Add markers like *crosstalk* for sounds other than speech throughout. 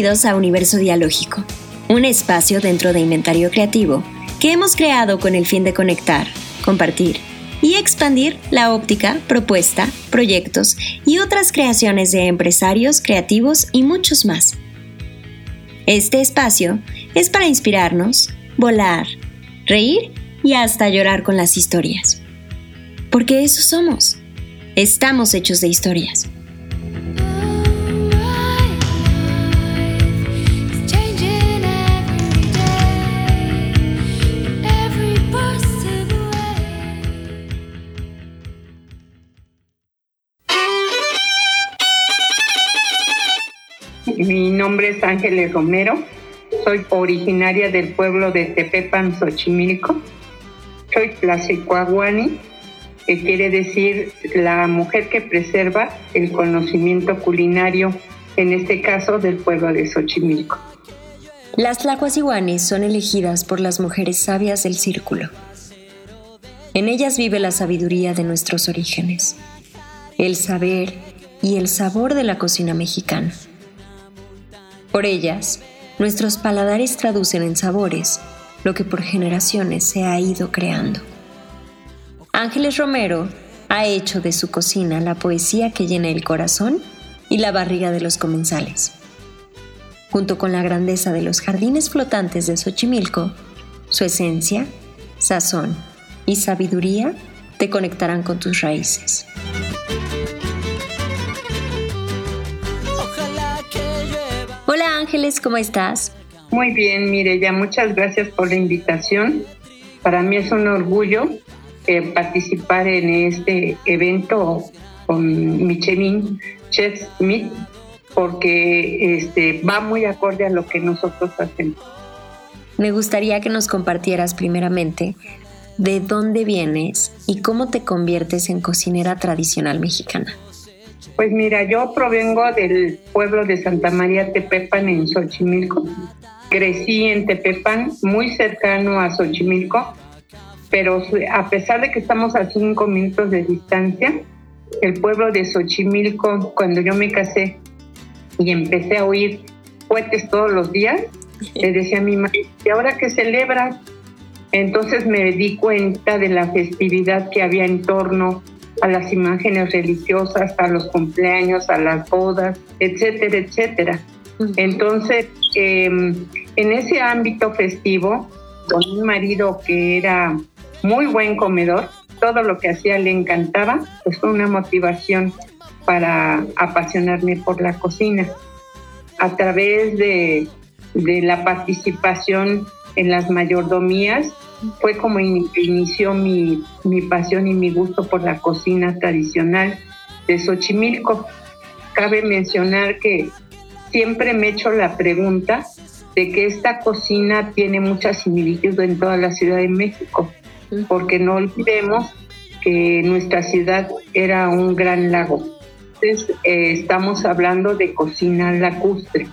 Bienvenidos a Universo Dialógico, un espacio dentro de Inventario Creativo que hemos creado con el fin de conectar, compartir y expandir la óptica, propuesta, proyectos y otras creaciones de empresarios, creativos y muchos más. Este espacio es para inspirarnos, volar, reír y hasta llorar con las historias. Porque eso somos. Estamos hechos de historias. Mi nombre es Ángeles Romero, soy originaria del pueblo de Tepepan, Xochimilco. Soy Tlaxicuahuani, que quiere decir la mujer que preserva el conocimiento culinario, en este caso del pueblo de Xochimilco. Las Tlacuacihuanes son elegidas por las mujeres sabias del círculo. En ellas vive la sabiduría de nuestros orígenes, el saber y el sabor de la cocina mexicana. Por ellas, nuestros paladares traducen en sabores lo que por generaciones se ha ido creando. Ángeles Romero ha hecho de su cocina la poesía que llena el corazón y la barriga de los comensales. Junto con la grandeza de los jardines flotantes de Xochimilco, su esencia, sazón y sabiduría te conectarán con tus raíces. Ángeles, ¿cómo estás? Muy bien, Mireya, muchas gracias por la invitación. Para mí es un orgullo eh, participar en este evento con Michelin Chef Smith porque este, va muy acorde a lo que nosotros hacemos. Me gustaría que nos compartieras primeramente de dónde vienes y cómo te conviertes en cocinera tradicional mexicana. Pues mira, yo provengo del pueblo de Santa María Tepepan en Xochimilco. Crecí en Tepepan, muy cercano a Xochimilco, pero a pesar de que estamos a cinco minutos de distancia, el pueblo de Xochimilco, cuando yo me casé y empecé a oír cohetes todos los días, le *laughs* decía a mi madre, ¿y ahora qué celebras? Entonces me di cuenta de la festividad que había en torno a las imágenes religiosas, a los cumpleaños, a las bodas, etcétera, etcétera. Entonces, em, en ese ámbito festivo, con un marido que era muy buen comedor, todo lo que hacía le encantaba, pues fue una motivación para apasionarme por la cocina. A través de, de la participación en las mayordomías, fue como inició mi, mi pasión y mi gusto por la cocina tradicional de Xochimilco. Cabe mencionar que siempre me he hecho la pregunta de que esta cocina tiene mucha similitud en toda la Ciudad de México, porque no olvidemos que nuestra ciudad era un gran lago. Entonces, eh, estamos hablando de cocina lacustre.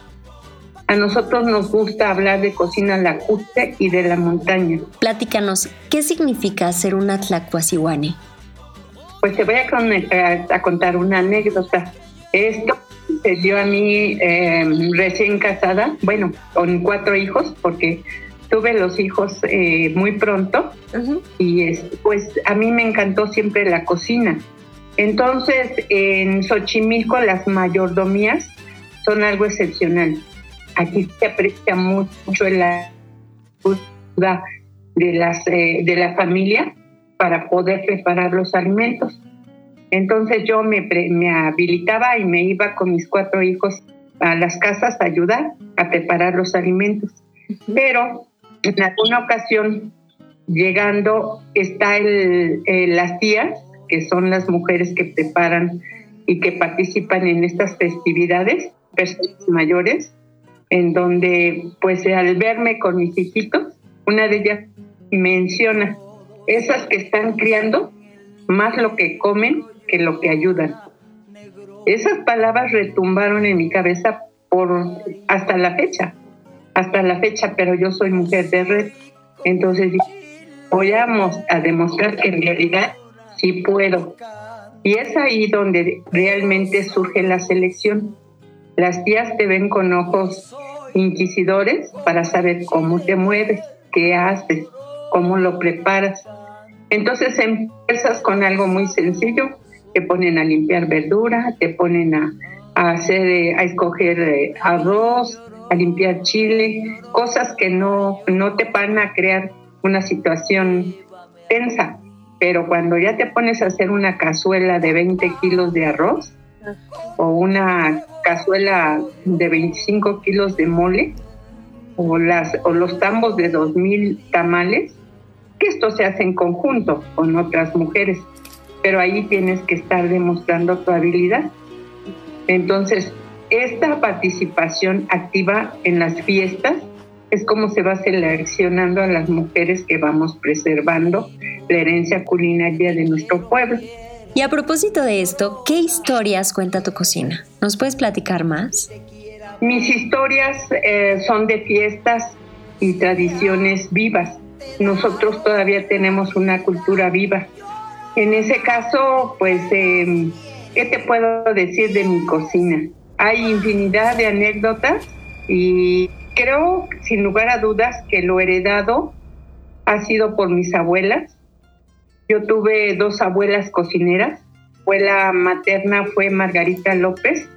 A nosotros nos gusta hablar de cocina lacustre y de la montaña. Platícanos, ¿qué significa ser una tlacuacihuane? Pues te voy a, contar una anécdota. Esto se dio a mí em, recién casada, bueno, con cuatro hijos, porque tuve los hijos eh, muy pronto y pues a mí me encantó siempre la cocina. Entonces, en Xochimilco las mayordomías son algo excepcional. Aquí se aprecia mucho la ayuda de, las, eh, de la familia para poder preparar los alimentos. Entonces yo me, me habilitaba y me iba con mis cuatro hijos a las casas a ayudar a preparar los alimentos. Pero en alguna ocasión, llegando, está el, las tías, que son las mujeres que preparan y que participan en estas festividades, personas mayores, en donde pues al verme con mis hijitos, una de ellas menciona, esas que están criando, más lo que comen que lo que ayudan. Esas palabras retumbaron en mi cabeza por hasta la fecha, hasta la fecha, pero yo soy mujer de red, entonces voy a, a demostrar que en realidad sí puedo. Y es ahí donde realmente surge la selección Las tías te ven con ojos inquisidores para saber cómo te mueves, qué haces, cómo lo preparas. Entonces empiezas con algo muy sencillo, te ponen a limpiar verdura, te ponen a, hacer, eh, a escoger eh, arroz, a limpiar chile, cosas que no, no te van a crear una situación tensa. Pero cuando ya te pones a hacer una cazuela de 20 kilos de arroz o una cazuela de 25 kilos de mole o, las, o los tambos de 2.000 tamales, que esto se hace en conjunto con otras mujeres, pero ahí tienes que estar demostrando tu habilidad. Entonces, esta participación activa en las fiestas es como se va seleccionando a las mujeres que vamos preservando la herencia culinaria de nuestro pueblo. Y a propósito de esto, ¿qué historias cuenta tu cocina? ¿Nos puedes platicar más? Mis historias eh, son de fiestas y tradiciones vivas. Nosotros todavía tenemos una cultura viva. En ese caso, pues, em, ¿qué te puedo decir de mi cocina? Hay infinidad de anécdotas y creo, sin lugar a dudas, que lo heredado ha sido por mis abuelas. Yo tuve dos abuelas cocineras. Abuela materna fue Margarita López.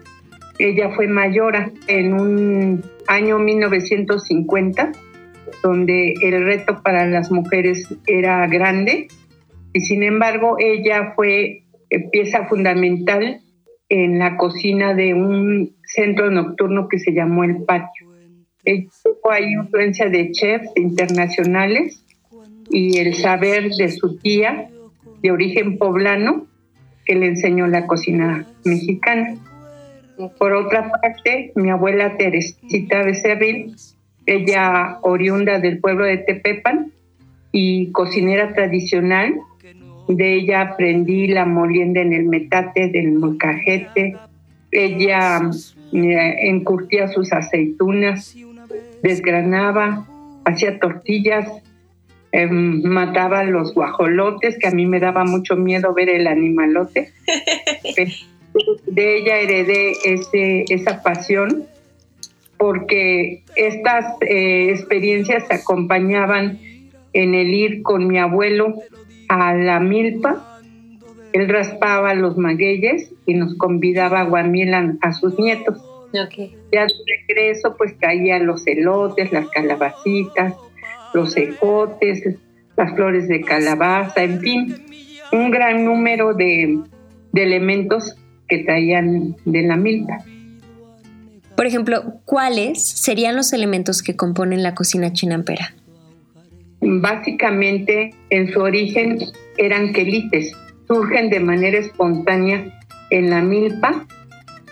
Ella fue mayora en un año 1950, donde el reto para las mujeres era grande. Y sin embargo, ella fue pieza fundamental en la cocina de un centro nocturno que se llamó El Patio. Hay influencia de chefs internacionales y el saber de su tía de origen poblano que le enseñó la cocina mexicana. Por otra parte, mi abuela Teresita Becerril, ella oriunda del pueblo de Tepepan y cocinera tradicional, de ella aprendí la molienda en el metate del molcajete. Ella eh, encurtía sus aceitunas, desgranaba, hacía tortillas, em, mataba los guajolotes, que a mí me daba mucho miedo ver el animalote. *laughs* de ella heredé ese, esa pasión porque estas eh, experiencias se acompañaban en el ir con mi abuelo a la milpa. Él raspaba los magueyes y nos convidaba a guamiel a, sus nietos. Okay. Ya de regreso, pues caían los elotes, las calabacitas, los ejotes, las flores de calabaza, en fin, un gran número de, de elementos que traían de la milpa. Por ejemplo, ¿cuáles serían los elementos que componen la cocina chinampera? Básicamente, en su origen eran quelites, surgen de manera espontánea en la milpa,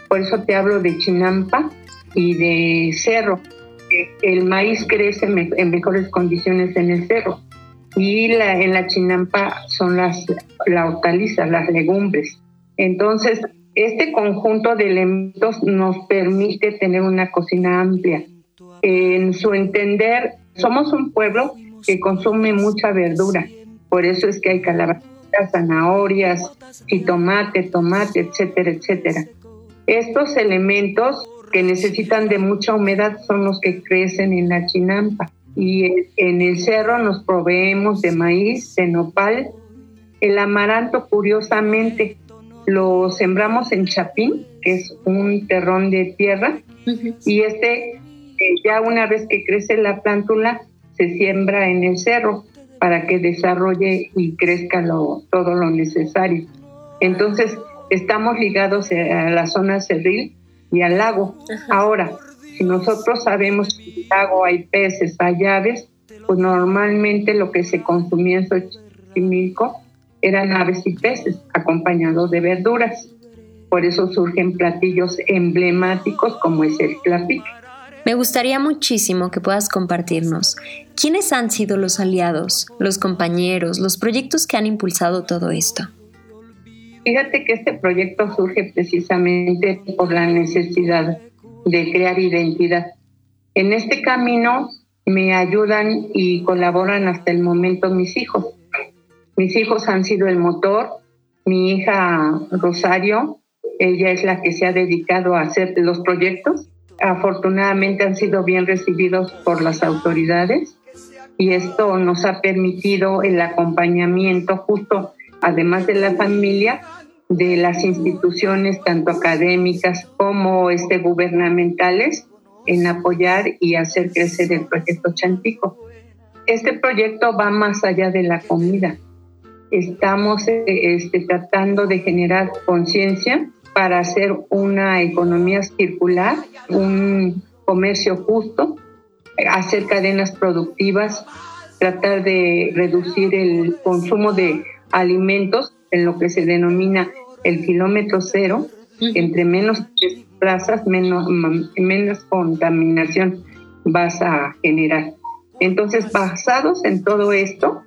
por eso te hablo de chinampa y de cerro. El maíz crece en mejores condiciones en el cerro y en la chinampa son las la hortaliza, las legumbres. Entonces, este conjunto de elementos nos permite tener una cocina amplia. En su entender, somos un pueblo que consume mucha verdura. Por eso es que hay calabacitas, zanahorias, tomate, tomate, etcétera, etcétera. Estos elementos que necesitan de mucha humedad son los que crecen en la chinampa. Y en el cerro nos proveemos de maíz, de nopal. El amaranto, curiosamente, lo sembramos en chapín, que es un terrón de tierra. Y este, eh, ya una vez que crece la plántula, se siembra en el cerro para que desarrolle y crezca todo lo necesario. Entonces, estamos ligados a la zona cerril y al lago. Ahora, si nosotros sabemos que en el lago hay peces, hay aves, pues normalmente lo que se consumía en Xochimilco eran aves y peces, acompañados de verduras. Por eso surgen platillos emblemáticos como es el tlapic. Me gustaría muchísimo que puedas compartirnos quiénes han sido los aliados, los compañeros, los proyectos que han impulsado todo esto. Fíjate que este proyecto surge precisamente por la necesidad de crear identidad. En este camino me ayudan y colaboran hasta el momento mis hijos. Mis hijos han sido el motor, mi hija Rosario ella es la que se ha dedicado a hacer los proyectos. Afortunadamente han sido bien recibidos por las autoridades y esto nos ha permitido el acompañamiento justo, además de la familia, de las instituciones tanto académicas como este, gubernamentales en apoyar y hacer crecer el proyecto Chantico. Este proyecto va más allá de la comida. Estamos este, tratando de generar conciencia para hacer una economía circular, un comercio justo, hacer cadenas productivas, tratar de reducir el consumo de alimentos en lo que se denomina el kilómetro cero, entre menos plazas, menos, menos contaminación vas a generar. Entonces, basados en todo esto,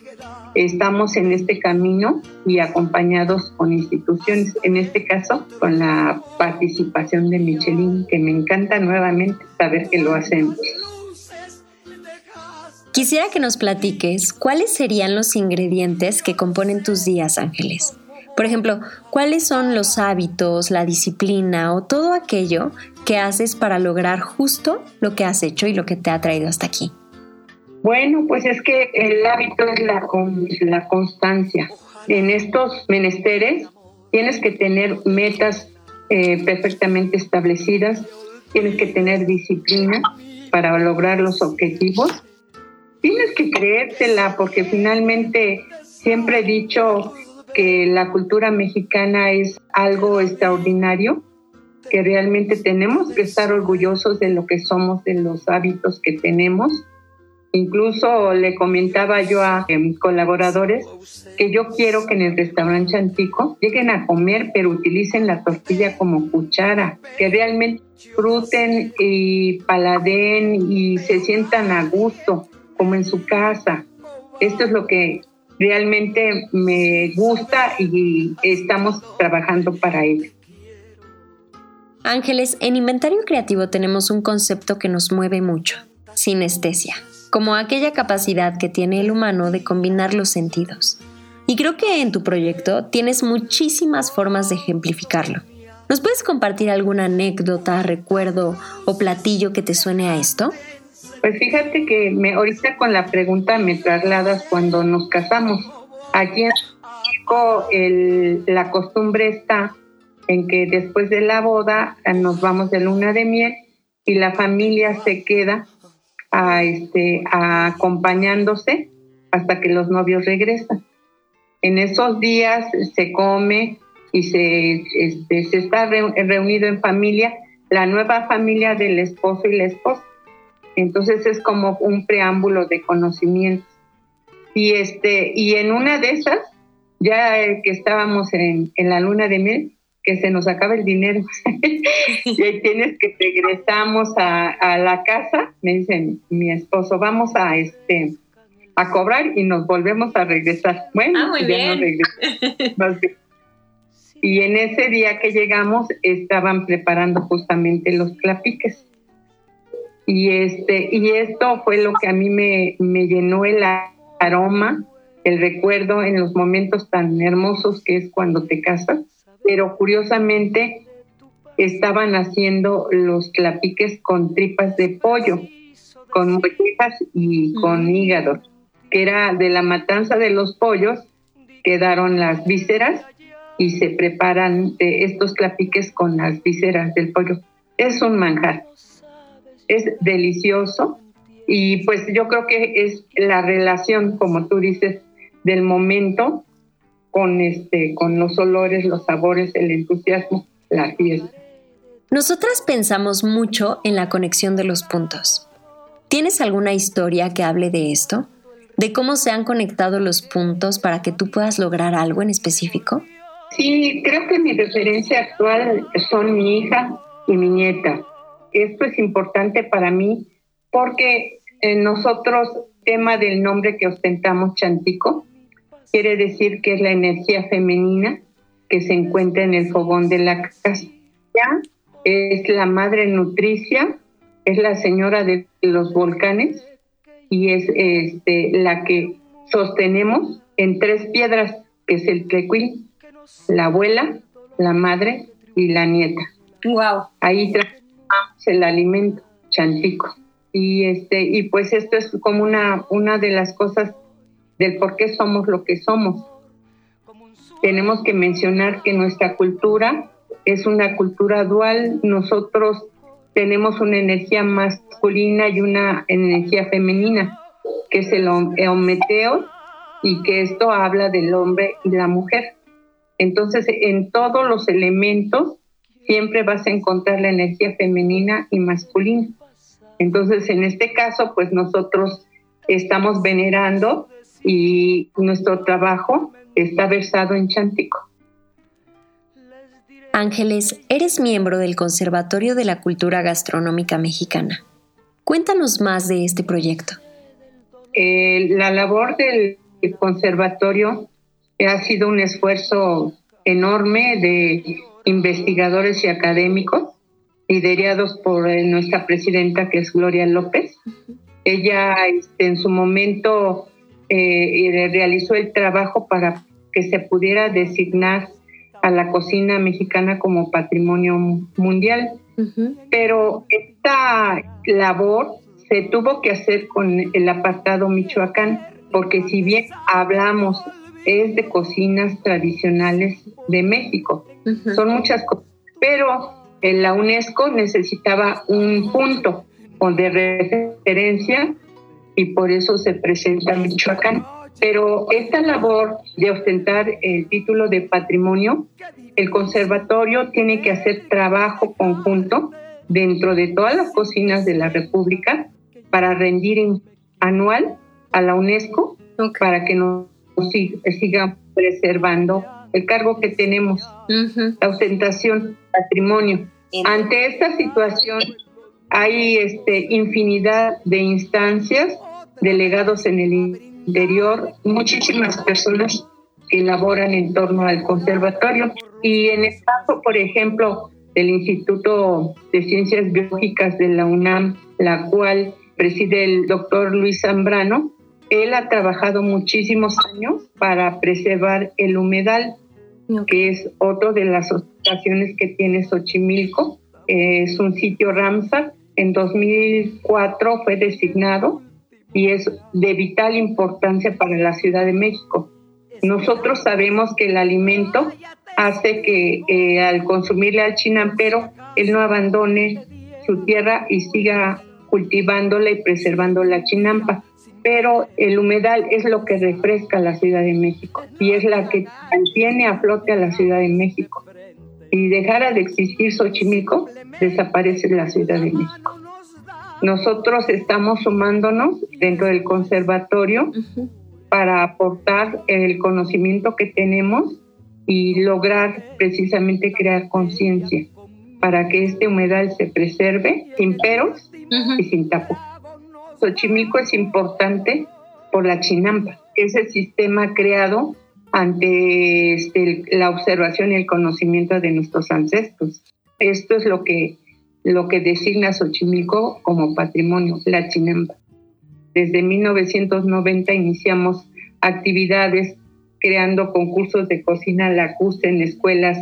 estamos en este camino y acompañados con instituciones, en este caso con la participación de Michelin, que me encanta nuevamente saber que lo hacemos. Quisiera que nos platiques cuáles serían los ingredientes que componen tus días, Ángeles. Por ejemplo, ¿cuáles son los hábitos, la disciplina o todo aquello que haces para lograr justo lo que has hecho y lo que te ha traído hasta aquí? Bueno, pues es que el hábito es la, la constancia. En estos menesteres tienes que tener metas eh, perfectamente establecidas, tienes que tener disciplina para lograr los objetivos. Tienes que creértela porque finalmente siempre he dicho que la cultura mexicana es algo extraordinario, que realmente tenemos que estar orgullosos de lo que somos, de los hábitos que tenemos. Incluso le comentaba yo a mis colaboradores que yo quiero que en el restaurante Chantico lleguen a comer, pero utilicen la tortilla como cuchara, que realmente disfruten y paladen y se sientan a gusto, como en su casa. Esto es lo que realmente me gusta y estamos trabajando para ello. Ángeles, en Inventario Creativo tenemos un concepto que nos mueve mucho, sinestesia como aquella capacidad que tiene el humano de combinar los sentidos. Y creo que en tu proyecto tienes muchísimas formas de ejemplificarlo. ¿Nos puedes compartir alguna anécdota, recuerdo o platillo que te suene a esto? Pues fíjate que me, ahorita con la pregunta me trasladas cuando nos casamos. Aquí en México la costumbre está en que después de la boda nos vamos de luna de miel y la familia se queda a este, acompañándose hasta que los novios regresan. En esos días se come y se, este, se está reunido en familia la nueva familia del esposo y la esposa. Entonces es como un preámbulo de conocimiento. Y, este, y en una de esas, ya que estábamos en, en la luna de miel, que se nos acaba el dinero. *laughs* y tienes que regresamos a, la casa, me dicen mi esposo, vamos a este a cobrar y nos volvemos a regresar. Bueno, ah, muy ya *laughs* bien. y en ese día que llegamos estaban preparando justamente los clapiques. Y este y esto fue lo que a mí me, me llenó el aroma, el recuerdo en los momentos tan hermosos que es cuando te casas. Pero curiosamente estaban haciendo los clapiques con tripas de pollo, con mollejas y con hígado, que era de la matanza de los pollos, quedaron las vísceras y se preparan estos clapiques con las vísceras del pollo. Es un manjar, es delicioso y pues yo creo que es la relación, como tú dices, del momento con, este, con los olores, los sabores, el entusiasmo, la fiesta. Nosotras pensamos mucho en la conexión de los puntos. ¿Tienes alguna historia que hable de esto? ¿De cómo se han conectado los puntos para que tú puedas lograr algo en específico? Sí, creo que mi referencia actual son mi hija y mi nieta. Esto es importante para mí porque eh, nosotros, tema del nombre que ostentamos, Chantico, quiere decir que es la energía femenina que se encuentra en el fogón de la casa. Es la madre nutricia, es la señora de los volcanes y es este, la que sostenemos en tres piedras, que es el tlecuil, la abuela, la madre y la nieta. Wow. Ahí transformamos el alimento chantico. Y este y pues esto es como una una de las cosas del por qué somos lo que somos. Tenemos que mencionar que nuestra cultura es una cultura dual. Nosotros tenemos una energía masculina y una energía femenina, que es el hometeo, y que esto habla del hombre y la mujer. Entonces, en todos los elementos siempre vas a encontrar la energía femenina y masculina. Entonces, en este caso, pues nosotros estamos venerando y nuestro trabajo está versado en chántico. Ángeles, eres miembro del Conservatorio de la Cultura Gastronómica Mexicana. Cuéntanos más de este proyecto. Eh, la labor del conservatorio ha sido un esfuerzo enorme de investigadores y académicos, liderados por eh, nuestra presidenta, que es Gloria López. Ella este, en su momento eh, realizó el trabajo para que se pudiera designar a la cocina mexicana como patrimonio mundial. Pero esta labor se tuvo que hacer con el apartado Michoacán, porque si bien hablamos es de cocinas tradicionales de México. Son muchas cosas, pero en la UNESCO necesitaba un punto de referencia y por eso se presenta Michoacán. Pero esta labor de ostentar el título de patrimonio, el conservatorio tiene que hacer trabajo conjunto dentro de todas las cocinas de la República para rendir anual a la UNESCO para que nos siga preservando el cargo que tenemos, la ostentación, patrimonio. Ante esta situación hay este, infinidad de instancias delegados en el interior, muchísimas personas que laboran en torno al conservatorio. Y en el caso, por ejemplo, del Instituto de Ciencias Biológicas de la UNAM, la cual preside el doctor Luis Zambrano, él ha trabajado muchísimos años para preservar el humedal, que es otro de las asociaciones que tiene Xochimilco. Es un sitio Ramsar. En 2004 fue designado y es de vital importancia para la Ciudad de México. Nosotros sabemos que el alimento hace que eh, al consumirle al chinampero, él no abandone su tierra y siga cultivándola y preservando la chinampa pero el humedal es lo que refresca la Ciudad de México y es la que mantiene a flote a la Ciudad de México. Si dejara de existir Xochimilco, desaparece la Ciudad de México. Nosotros estamos sumándonos dentro del conservatorio para aportar el conocimiento que tenemos y lograr precisamente crear conciencia para que este humedal se preserve sin peros y sin tapujos. Xochimilco es importante por la chinampa, ese sistema creado ante este, la observación y el conocimiento de nuestros ancestros. Esto es lo que, lo que designa Xochimilco como patrimonio, la chinampa. Desde 1990 iniciamos actividades creando concursos de cocina lacustre en escuelas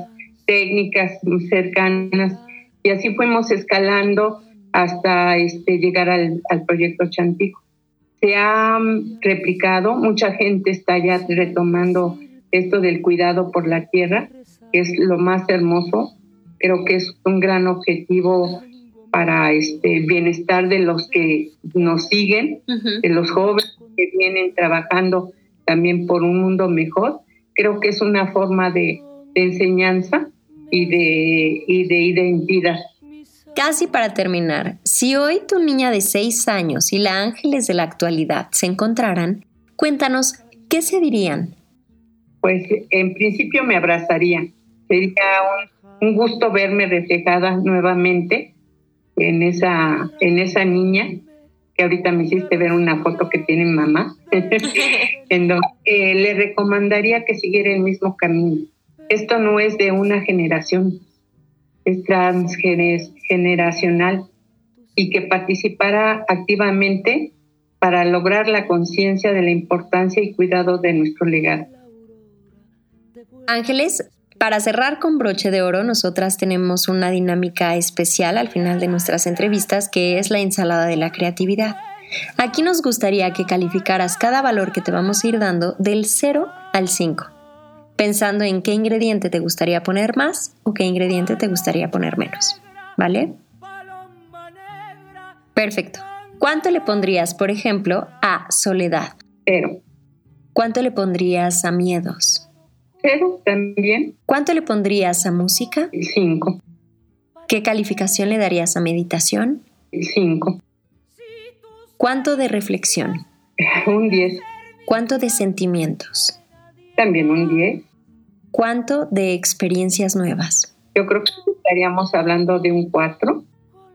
técnicas cercanas y así fuimos escalando hasta este, llegar al, proyecto Chantico. Se ha mm, replicado, mucha gente está ya retomando esto del cuidado por la tierra, que es lo más hermoso. Creo que es un gran objetivo para este bienestar de los que nos siguen, de los jóvenes que vienen trabajando también por un mundo mejor. Creo que es una forma de, enseñanza y de, y de identidad. Casi para terminar, si hoy tu niña de 6 años y la Ángeles de la actualidad se encontraran, cuéntanos, ¿qué se dirían? Pues en principio me abrazaría. Sería un, gusto verme reflejada nuevamente en esa, en esa niña que ahorita me hiciste ver una foto que tiene mamá, *laughs* en donde eh, le recomendaría que siguiera el mismo camino. Esto no es de una generación, transgeneracional y que participara activamente para lograr la conciencia de la importancia y cuidado de nuestro legado. Ángeles, Para cerrar con broche de oro, nosotras tenemos una dinámica especial al final de nuestras entrevistas que es la ensalada de la creatividad. Aquí nos gustaría que calificaras cada valor que te vamos a ir dando del 0 al 5, pensando en qué ingrediente te gustaría poner más o qué ingrediente te gustaría poner menos. ¿Vale? Perfecto. ¿Cuánto le pondrías, por ejemplo, a soledad? Cero. ¿Cuánto le pondrías a miedos? Cero también. ¿Cuánto le pondrías a música? Cinco. ¿Qué calificación le darías a meditación? Cinco. ¿Cuánto de reflexión? *laughs* Un diez. ¿Cuánto de sentimientos? También un diez. ¿Cuánto de experiencias nuevas? Yo creo que estaríamos hablando de un cuatro.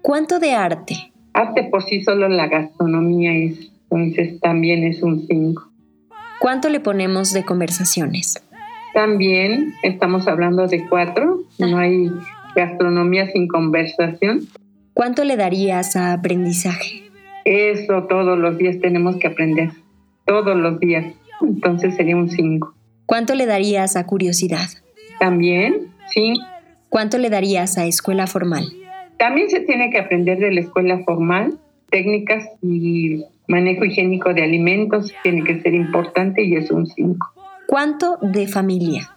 ¿Cuánto de arte? Arte por sí solo la gastronomía es, entonces también es un cinco. ¿Cuánto le ponemos de conversaciones? También estamos hablando de cuatro. No hay gastronomía sin conversación. ¿Cuánto le darías a aprendizaje? Eso todos los días tenemos que aprender. Todos los días. Entonces sería un cinco. ¿Cuánto le darías a curiosidad? También, sí. ¿Cuánto le darías a escuela formal? También se tiene que aprender de la escuela formal, técnicas y manejo higiénico de alimentos tiene que ser importante y es un 5. ¿Cuánto de familia?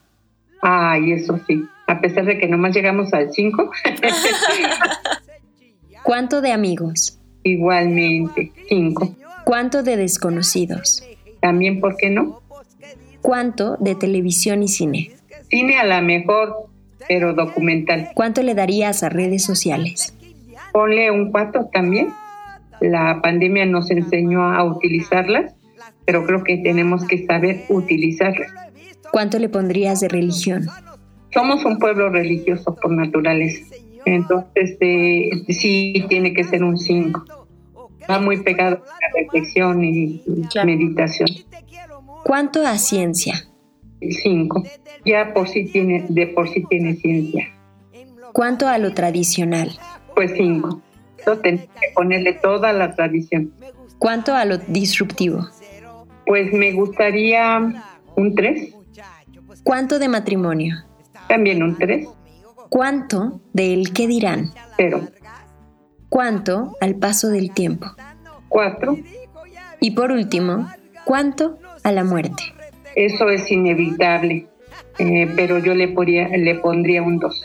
Ay, eso sí. A pesar de que nomás llegamos al 5. *laughs* ¿Cuánto de amigos? Igualmente, 5. ¿Cuánto de desconocidos? También, ¿por qué no? ¿Cuánto de televisión y cine? Cine a la mejor, pero documental. ¿Cuánto le darías a redes sociales? Ponle un 4 también. La pandemia nos enseñó a utilizarlas, pero creo que tenemos que saber utilizarlas. ¿Cuánto le pondrías de religión? Somos un pueblo religioso por naturaleza. Entonces, eh, sí tiene que ser un 5. Va muy pegado a la reflexión y meditación. ¿Cuánto a ciencia? 5. Ya por sí tiene, de por sí tiene ciencia. ¿Cuánto a lo tradicional? Pues 5. Tenemos que ponerle toda la tradición. ¿Cuánto a lo disruptivo? Pues me gustaría un 3. ¿Cuánto de matrimonio? También un 3. ¿Cuánto del qué dirán? Cero. ¿Cuánto al paso del tiempo? 4. Y por último, ¿cuánto a la muerte? Eso es inevitable, eh, pero yo le, podría, le pondría un 2.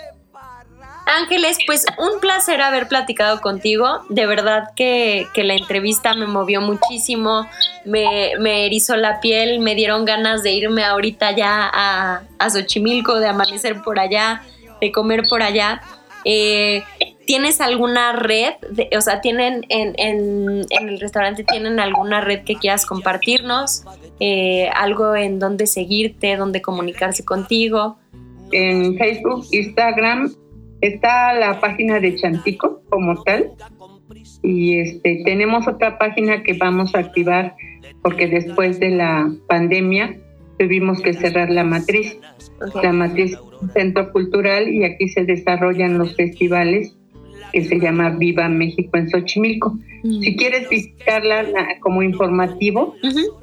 Ángeles, pues un placer haber platicado contigo. De verdad que, la entrevista me movió muchísimo, me, me, erizó la piel, me dieron ganas de irme ahorita ya a, a Xochimilco, de amanecer por allá, de comer por allá. Eh, ¿Tienes alguna red? o sea, ¿tienen en, en, en, el restaurante, ¿tienen alguna red que quieras compartirnos? Eh, ¿Algo en donde seguirte, donde comunicarse contigo? En Facebook, Instagram Está la página de Chantico como tal y este tenemos otra página que vamos a activar porque después de la pandemia tuvimos que cerrar la matriz. La matriz centro cultural y aquí se desarrollan los festivales que se llama Viva México en Xochimilco. Mm. Si quieres visitarla como informativo,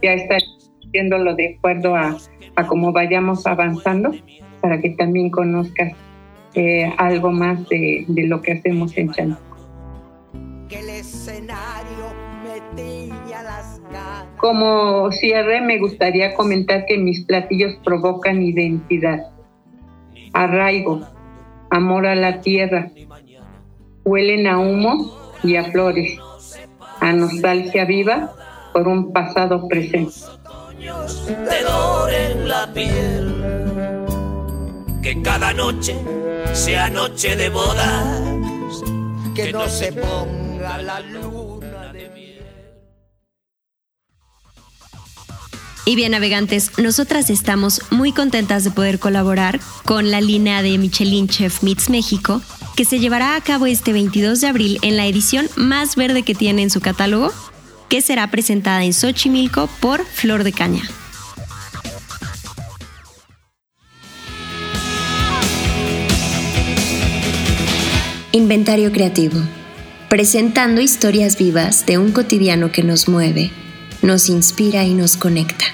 ya está haciéndolo de acuerdo a, a cómo vayamos avanzando para que también conozcas eh, algo más de, de, lo que hacemos en Chantico. Como cierre, me gustaría comentar que mis platillos provocan identidad, arraigo, amor a la tierra, huelen a humo y a flores, a nostalgia viva por un pasado presente que cada noche sea noche de bodas, que no se ponga la luna de miel. Y bien, navegantes, nosotras estamos muy contentas de poder colaborar con la línea de Michelin Chef Meets México, que se llevará a cabo este 22 de abril en la edición más verde que tiene en su catálogo, que será presentada en Xochimilco por Flor de Caña. Inventario Creativo, presentando historias vivas de un cotidiano que nos mueve, nos inspira y nos conecta.